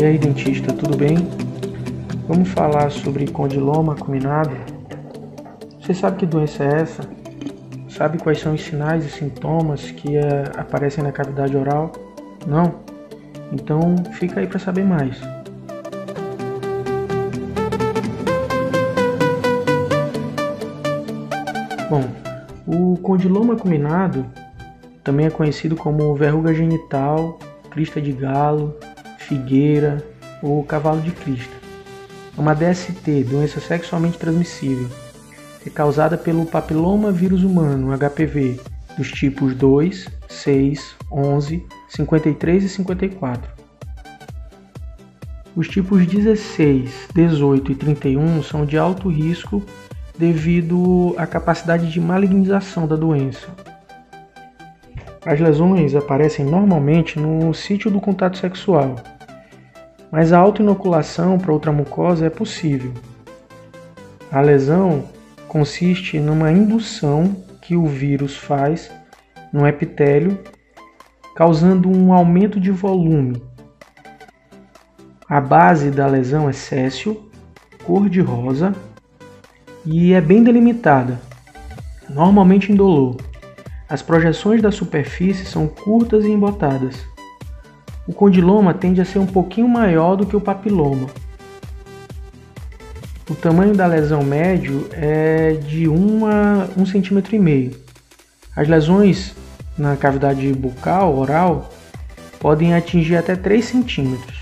E aí, dentista, tudo bem? Vamos falar sobre condiloma acuminado. Você sabe que doença é essa? Sabe quais são os sinais e sintomas que uh, aparecem na cavidade oral? Não? Então fica aí para saber mais. Bom, o condiloma acuminado também é conhecido como verruga genital, crista de galo, figueira ou cavalo de crista. É uma DST, doença sexualmente transmissível, é causada pelo papiloma vírus humano, HPV, dos tipos 2, 6, 11, 53 e 54. Os tipos 16, 18 e 31 são de alto risco devido à capacidade de malignização da doença. As lesões aparecem normalmente no sítio do contato sexual, mas a autoinoculação para outra mucosa é possível. A lesão consiste numa indução que o vírus faz no epitélio, causando um aumento de volume. A base da lesão é céssio, cor de rosa e é bem delimitada, normalmente indolor. As projeções da superfície são curtas e embotadas. O condiloma tende a ser um pouquinho maior do que o papiloma. O tamanho da lesão médio é de 1 a 1,5 cm. As lesões na cavidade bucal, oral, podem atingir até 3 centímetros.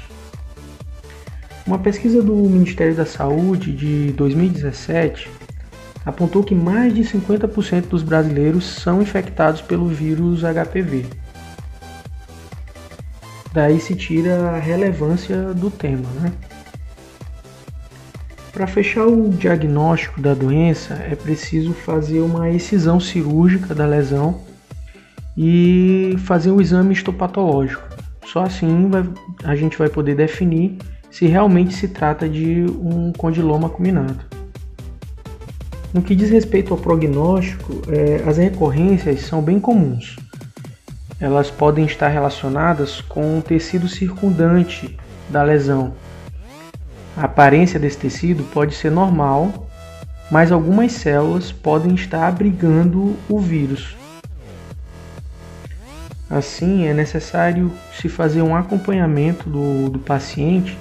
Uma pesquisa do Ministério da Saúde de 2017 apontou que mais de 50% dos brasileiros são infectados pelo vírus HPV. Daí se tira a relevância do tema. Né? Para fechar o diagnóstico da doença, é preciso fazer uma excisão cirúrgica da lesão e fazer um exame histopatológico. Só assim vai, a gente vai poder definir se realmente se trata de um condiloma acuminado. No que diz respeito ao prognóstico, é, as recorrências são bem comuns elas podem estar relacionadas com o tecido circundante da lesão. A aparência desse tecido pode ser normal, mas algumas células podem estar abrigando o vírus. Assim, é necessário se fazer um acompanhamento do, do paciente,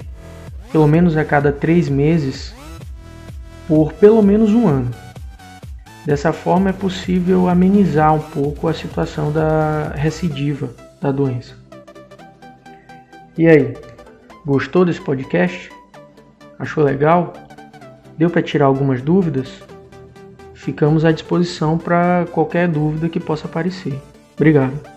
pelo menos a cada três meses, por pelo menos um ano. Dessa forma é possível amenizar um pouco a situação da recidiva da doença. E aí, gostou desse podcast? Achou legal? Deu para tirar algumas dúvidas? Ficamos à disposição para qualquer dúvida que possa aparecer. Obrigado.